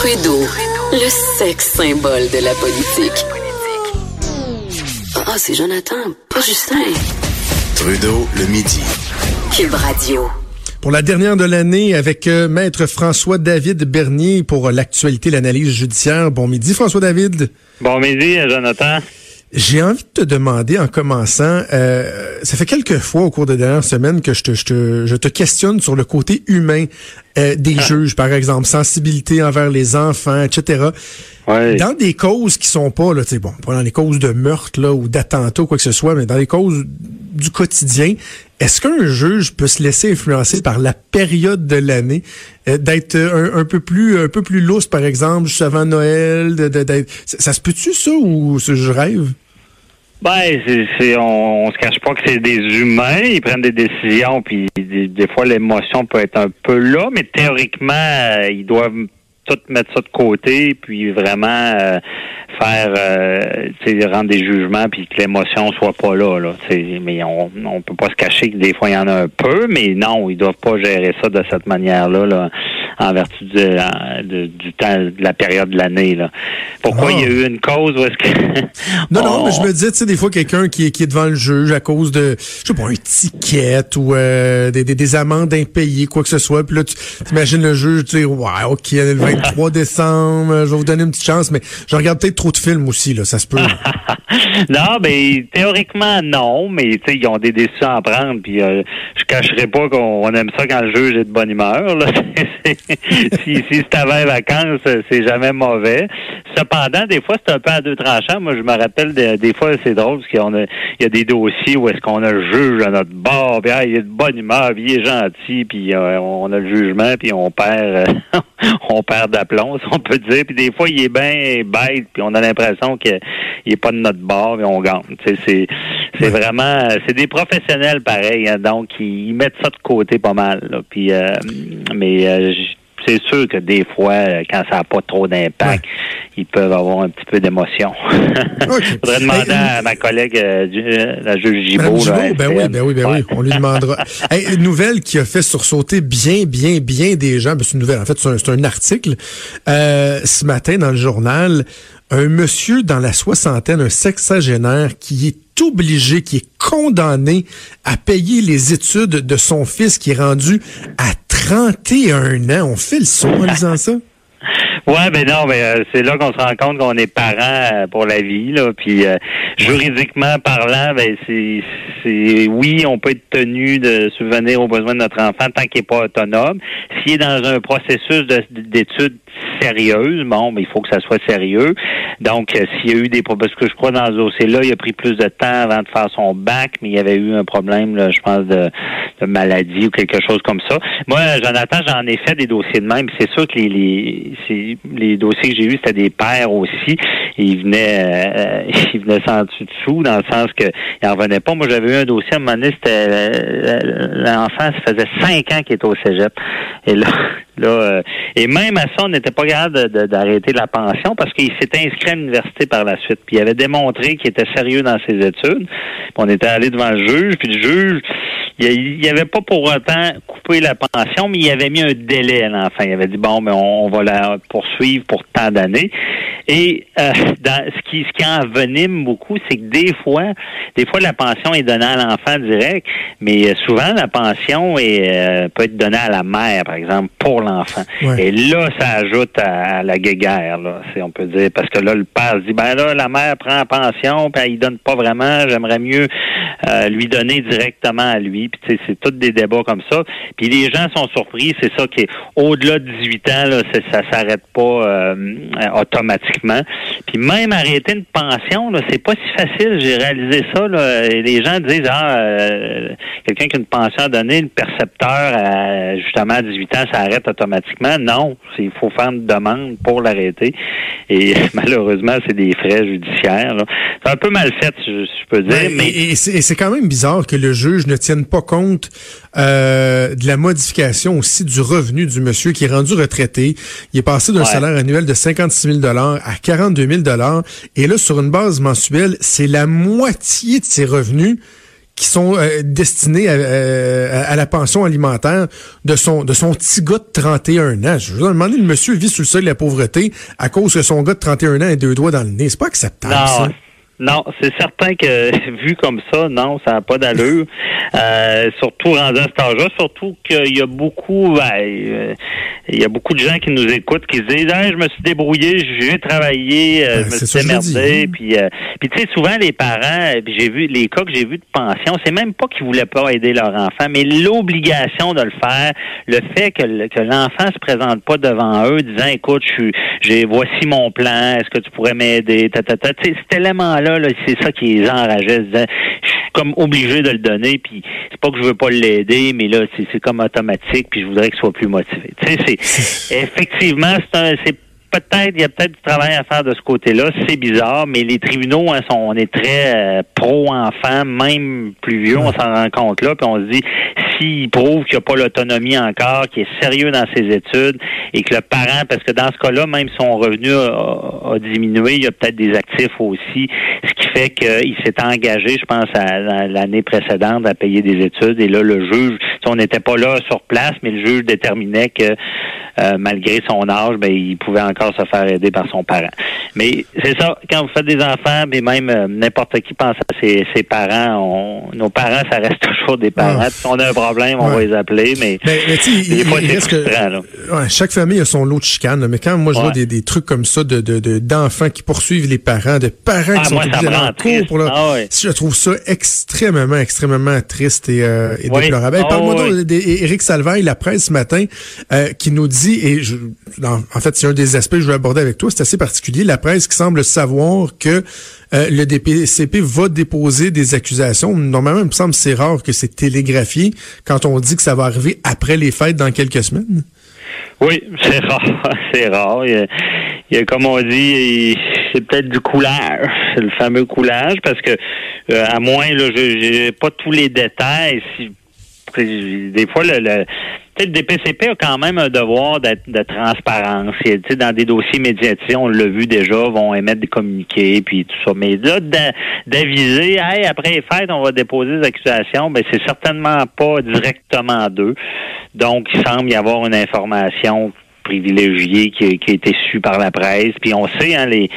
Trudeau, le sexe symbole de la politique. Ah, c'est Jonathan, pas Justin. Trudeau, le midi. Cube Radio. Pour la dernière de l'année avec euh, Maître François-David Bernier pour euh, l'actualité, l'analyse judiciaire. Bon midi, François-David. Bon midi, Jonathan. J'ai envie de te demander en commençant, euh, ça fait quelques fois au cours des dernières semaines que je te, je te, je te questionne sur le côté humain euh, des Ah. juges, par exemple, sensibilité envers les enfants, etc. Ouais. Dans des causes qui sont pas, là, bon, pas dans les causes de meurtre là, ou d'attentat ou quoi que ce soit, mais dans les causes du quotidien, est-ce qu'un juge peut se laisser influencer par la période de l'année, euh, d'être euh, un, un peu plus un peu plus lousse, par exemple, juste avant Noël, de, ça, se peut-tu ça ou ce- je rêve? Ben, c'est, on, on se cache pas que c'est des humains, ils prennent des décisions, puis des, des fois l'émotion peut être un peu là, mais théoriquement, euh, ils doivent tout mettre ça de côté, puis vraiment euh, faire, euh, rendre des jugements, puis que l'émotion soit pas là, là. Mais on, on peut pas se cacher que des fois il y en a un peu, mais non, ils doivent pas gérer ça de cette manière-là, là, en vertu de, de- du temps, de la période de l'année, là. Pourquoi Ah. il y a eu une cause où est-ce que Non, non, on- mais je me disais, tu sais, des fois, quelqu'un qui est, qui est devant le juge à cause de, je sais pas, un ticket ou euh, des, des, des amendes impayées, quoi que ce soit. Puis là, tu imagines le juge dire, ouais, OK, le 23 décembre, je vais vous donner une petite chance, mais je regarde peut-être trop de films aussi, là, ça se peut. non, mais théoriquement non, mais tu sais ils ont des décisions à prendre, puis euh, je cacherai pas qu'on on aime ça quand le juge est de bonne humeur. Là. Si si c'est avant les vacances, c'est jamais mauvais. Cependant, des fois c'est un peu à deux tranchants. Moi, je me rappelle de- des fois c'est drôle parce qu'on a il y a des dossiers où est-ce qu'on a le juge à notre bord, puis ah, il est de bonne humeur, puis il est gentil, puis euh, on a le jugement, puis on perd euh, on perd d'aplomb, si on peut dire. Puis des fois il est bien bête, puis on a l'impression que il est pas de notre bord et on gagne. C'est c'est vraiment c'est des professionnels pareil, hein, donc ils, ils mettent ça de côté pas mal. Là. Puis euh, mais euh, c'est sûr que des fois, quand ça n'a pas trop d'impact, ils peuvent avoir un petit peu d'émotion. OK. Faudrait demander Hey, à ma collègue, euh, euh, la juge Gibault. Gibault, ben oui, ben oui, ben oui, on lui demandera. Hey, une nouvelle qui a fait sursauter bien, bien, bien des gens. Ben, c'est une nouvelle, en fait, c'est un, c'est un article. Euh, ce matin, dans le journal, un monsieur dans la soixantaine, un sexagénaire, qui est obligé, qui est condamné à payer les études de son fils qui est rendu à 31 ans. On fait le saut en disant ça? Ouais, ben non, mais euh, c'est là qu'on se rend compte qu'on est parent euh, pour la vie, là. Puis euh, juridiquement parlant, ben c'est, oui, on peut être tenu de subvenir aux besoins de notre enfant tant qu'il n'est pas autonome. S'il est dans un processus de- d'études sérieuses, bon, mais il faut que ça soit sérieux. Donc, euh, s'il y a eu des problèmes, parce que je crois dans ce dossier-là, il a pris plus de temps avant de faire son bac, mais il y avait eu un problème, là, je pense, de, de maladie ou quelque chose comme ça. Moi, Jonathan, j'en ai fait des dossiers de même. C'est sûr que les, les, les dossiers que j'ai eus, c'était des pères aussi. Ils venaient, euh, ils venaient sans dessus dessous, dans le sens que ils en revenaient pas. Moi, j'avais eu un dossier à un moment donné, c'était euh, l'enfant, ça faisait cinq ans qu'il était au cégep. Et là, euh, et même à ça, on n'était pas capable d'arrêter la pension parce qu'il s'était inscrit à l'université par la suite. Puis il avait démontré qu'il était sérieux dans ses études. Puis on était allé devant le juge, puis le juge, il avait pas pour autant coupé la pension, mais il avait mis un délai à l'enfant. Il avait dit bon, mais on, va la poursuivre pour tant d'années. Et euh, ce qui ce qui envenime beaucoup, c'est que des fois, des fois la pension est donnée à l'enfant direct, mais euh, souvent la pension est, peut être donnée à la mère, par exemple, pour l'enfant. Ouais. Et là, ça ajoute à, la guéguerre, là, si on peut dire, parce que là, le père se dit ben là, la mère prend la pension, puis elle donne pas vraiment. J'aimerais mieux euh, lui donner directement à lui. Puis c'est tous des débats comme ça. Puis les gens sont surpris, c'est ça qui est au-delà de 18 ans, là, ça s'arrête pas euh, automatiquement. Puis même arrêter une pension, là, c'est pas si facile. J'ai réalisé ça. Là, et les gens disent ah euh, quelqu'un qui a une pension à donner, le percepteur à, justement à 18 ans, ça arrête automatiquement. Non, il faut faire une demande pour l'arrêter. Et malheureusement, c'est des frais judiciaires. C'est un peu mal fait, je, peux dire. mais... Et, c'est quand même bizarre que le juge ne tienne pas compte euh, de la modification aussi du revenu du monsieur qui est rendu retraité. Il est passé d'un salaire annuel de 56 000 à 42 000 Et là, sur une base mensuelle, c'est la moitié de ses revenus qui sont euh, destinés euh, à, la pension alimentaire de son de son petit gars de 31 ans. Je vous demander, le monsieur vit sous le seuil de la pauvreté à cause que son gars de 31 ans a deux doigts dans le nez. C'est pas acceptable, ça. Non, c'est certain que vu comme ça, non, ça n'a pas d'allure. Euh, surtout rendu à cet âge-là, surtout qu'il y a beaucoup, ben, euh, il y a beaucoup de gens qui nous écoutent qui se disent, je me suis débrouillé, j'ai travaillé, euh, je me suis démerdé, puis, puis tu sais, souvent les parents, j'ai vu les cas que j'ai vus de pension, c'est même pas qu'ils voulaient pas aider leur enfant, mais l'obligation de le faire, le fait que, que l'enfant se présente pas devant eux, disant, écoute, je j'ai voici mon plan, est-ce que tu pourrais m'aider, ta, ta, ta, cet élément-là c'est ça qui les enrageait. Je suis comme obligé de le donner, puis c'est pas que je veux pas l'aider, mais là, c'est comme automatique, puis je voudrais qu'il soit plus motivé. Tu sais, c'est effectivement, c'est peut-être, il y a peut-être du travail à faire de ce côté-là. C'est bizarre, mais les tribunaux, hein, sont, on est très euh, pro-enfant, même plus vieux, on s'en rend compte là, puis on se dit, s'il prouve qu'il n'a pas l'autonomie encore, qu'il est sérieux dans ses études, et que le parent, parce que dans ce cas-là, même son revenu a, diminué, il y a peut-être des actifs aussi, ce qui fait qu'il s'est engagé, je pense, à, l'année précédente à payer des études, et là, le juge, on n'était pas là sur place, mais le juge déterminait que euh, malgré son âge, ben, il pouvait encore se faire aider par son parent. Mais c'est ça, quand vous faites des enfants, mais même euh, n'importe qui pense à ses, parents, nos parents, ça reste toujours des parents. Ah. Si on a un problème, on va les appeler, mais, chaque famille a son lot de chicanes. Mais quand moi je vois des, trucs comme ça de, d'enfants qui poursuivent les parents, de parents qui ah, sont obligés en cours pour ah, je trouve ça extrêmement, extrêmement triste et, euh, déplorable. Parle-moi d'Éric Salvaille, la presse ce matin, qui nous dit et je, en fait, c'est un des aspects que je veux aborder avec toi, c'est assez particulier. La presse qui semble savoir que euh, le DPCP va déposer des accusations. Normalement, il me semble c'est rare que c'est télégraphié quand on dit que ça va arriver après les fêtes dans quelques semaines. Oui, c'est rare, c'est rare. Il y, a, comme on dit, c'est peut-être du coulage, c'est le fameux coulage, parce que euh, à moins, là, je n'ai pas tous les détails. Des fois, le DPCP a quand même un devoir de transparence. dans des dossiers médiatisés, on l'a vu déjà, vont émettre des communiqués, puis tout ça. Mais là, d'aviser, hey, après les fêtes, on va déposer des accusations, ben c'est certainement pas directement d'eux. Donc, il semble y avoir une information privilégiée qui, qui a été su par la presse. Puis on sait, hein, les,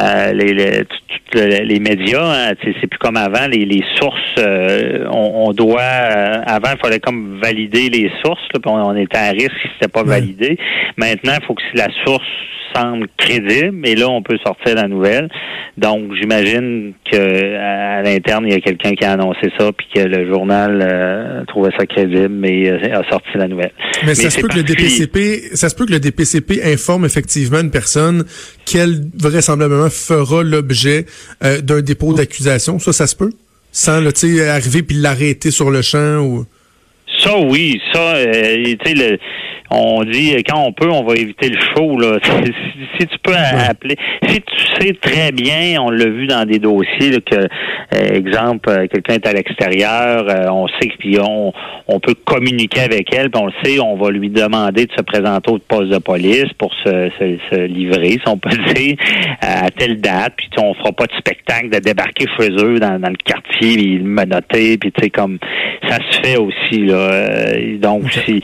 euh, les, les, les, médias, hein, c'est plus comme avant, les, les sources, euh, on, doit, euh, avant, il fallait comme valider les sources, puis on, était à risque si c'était pas validé. Maintenant, il faut que si la source semble crédible, et là, on peut sortir la nouvelle. Donc, j'imagine que à, l'interne, il y a quelqu'un qui a annoncé ça, puis que le journal trouvait ça crédible, mais a sorti la nouvelle. Mais, ça se peut que le DPCP, ça se peut que le DPCP informe effectivement une personne qu'elle vraisemblablement fera l'objet euh, d'un dépôt d'accusation. Ça, ça se peut? Sans arriver puis l'arrêter sur le champ ou. Ça, oui. Ça, euh, tu sais, on dit quand on peut, on va éviter le show. Là. Si, tu peux appeler, si tu sais très bien, on l'a vu dans des dossiers que, euh, exemple, euh, quelqu'un est à l'extérieur, euh, on sait puis on, on peut communiquer avec elle, puis on le sait, on va lui demander de se présenter au poste de police pour se, se, livrer, si on peut dire, à telle date, puis on fera pas de spectacle de débarquer chez eux dans, dans le quartier, puis menotter, puis tu sais comme ça se fait aussi là. donc si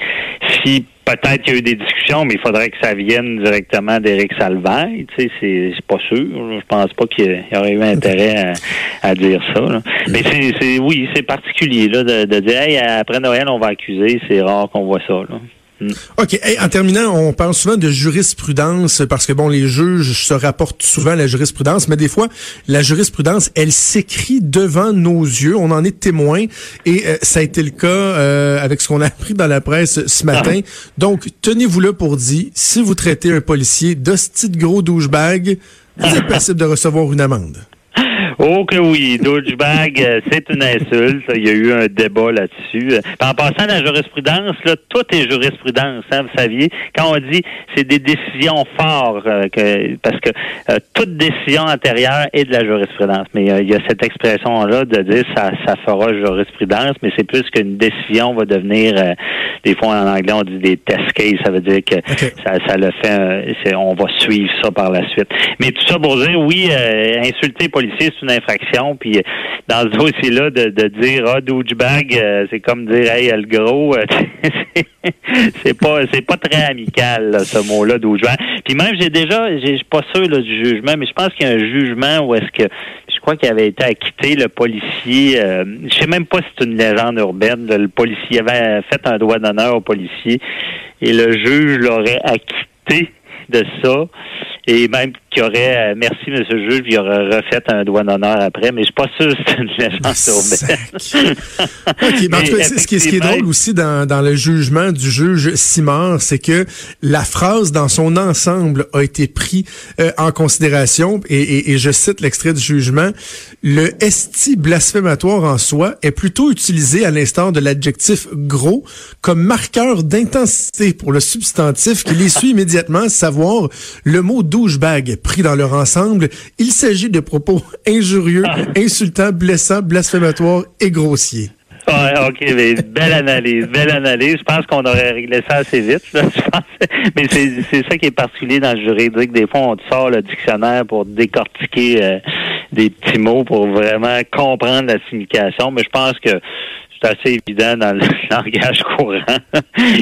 Peut-être qu'il y a eu des discussions, mais il faudrait que ça vienne directement d'Éric Salvaille. Tu sais, c'est pas sûr. Je pense pas qu'il y aurait eu intérêt à, dire ça. Mais c'est oui, c'est particulier là, de, de dire hey, après Noël, on va accuser. C'est rare qu'on voit ça. Là. Mm. OK. en terminant, on parle souvent de jurisprudence parce que, bon, les juges se rapportent souvent à la jurisprudence, mais des fois, la jurisprudence, elle s'écrit devant nos yeux. On en est témoin et euh, ça a été le cas euh, avec ce qu'on a appris dans la presse ce matin. Ah. Donc, tenez-vous là pour dire, si vous traitez un policier d'hostie de gros douchebag, vous êtes possible de recevoir une amende. Oh que oui, douchebag, euh, c'est une insulte. Il y a eu un débat là-dessus. En passant à la jurisprudence, là, tout est jurisprudence, hein, vous saviez. Quand on dit c'est des décisions fortes, euh, que, parce que euh, toute décision antérieure est de la jurisprudence. Mais il y a cette expression-là de dire ça, ça fera jurisprudence, mais c'est plus qu'une décision va devenir, des fois en anglais on dit des test cases, ça veut dire que ça, ça le fait, on va suivre ça par la suite. Mais tout ça pour dire, oui, insulter c'est une infraction. Puis dans ce dossier-là, de, dire ah douchebag, euh, c'est comme dire hey le gros, euh, c'est pas c'est pas très amical ce mot-là douchebag. Puis même j'ai déjà, je suis pas sûr du jugement, mais je pense qu'il y a un jugement où est-ce que je crois qu'il avait été acquitté le policier. Euh, je sais même pas si c'est une légende urbaine. le policier avait fait un droit d'honneur au policier et le juge l'aurait acquitté de ça et même qui aurait, euh, merci monsieur le juge, il aurait refait un doigt d'honneur après, mais je suis pas sûr que c'est une légende urbaine. ce, qui est, ce qui est drôle aussi dans, dans le jugement du juge Simard, c'est que la phrase dans son ensemble a été pris euh, en considération, et, et, et je cite l'extrait du jugement, le esti blasphématoire en soi est plutôt utilisé à l'instar de l'adjectif gros comme marqueur d'intensité pour le substantif qui les suit immédiatement, savoir le mot douchebag pris dans leur ensemble. Il s'agit de propos injurieux, ah. insultants, blessants, blasphématoires et grossiers. Ouais, OK, mais belle analyse, belle analyse. Je pense qu'on aurait réglé ça assez vite. Mais c'est ça qui est particulier dans le juridique. Des fois, on sort le dictionnaire pour décortiquer euh, des petits mots pour vraiment comprendre la signification. Mais je pense que c'est assez évident dans le langage courant.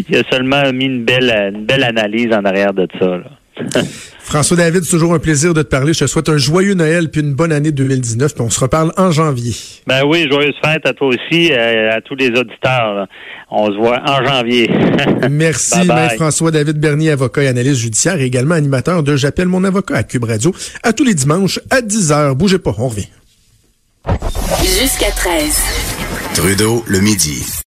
Il a seulement mis une belle, une belle analyse en arrière de ça. Là. François David, c'est toujours un plaisir de te parler. Je te souhaite un joyeux Noël puis une bonne année 2019. Puis on se reparle en janvier. Ben oui, joyeuse fête à toi aussi, euh, à tous les auditeurs. On se voit en janvier. Merci, Maître François David Bernier, avocat et analyste judiciaire et également animateur de J'appelle mon avocat à Cube Radio à tous les dimanches à 10h. Bougez pas, on revient. Jusqu'à 13. Trudeau, le midi.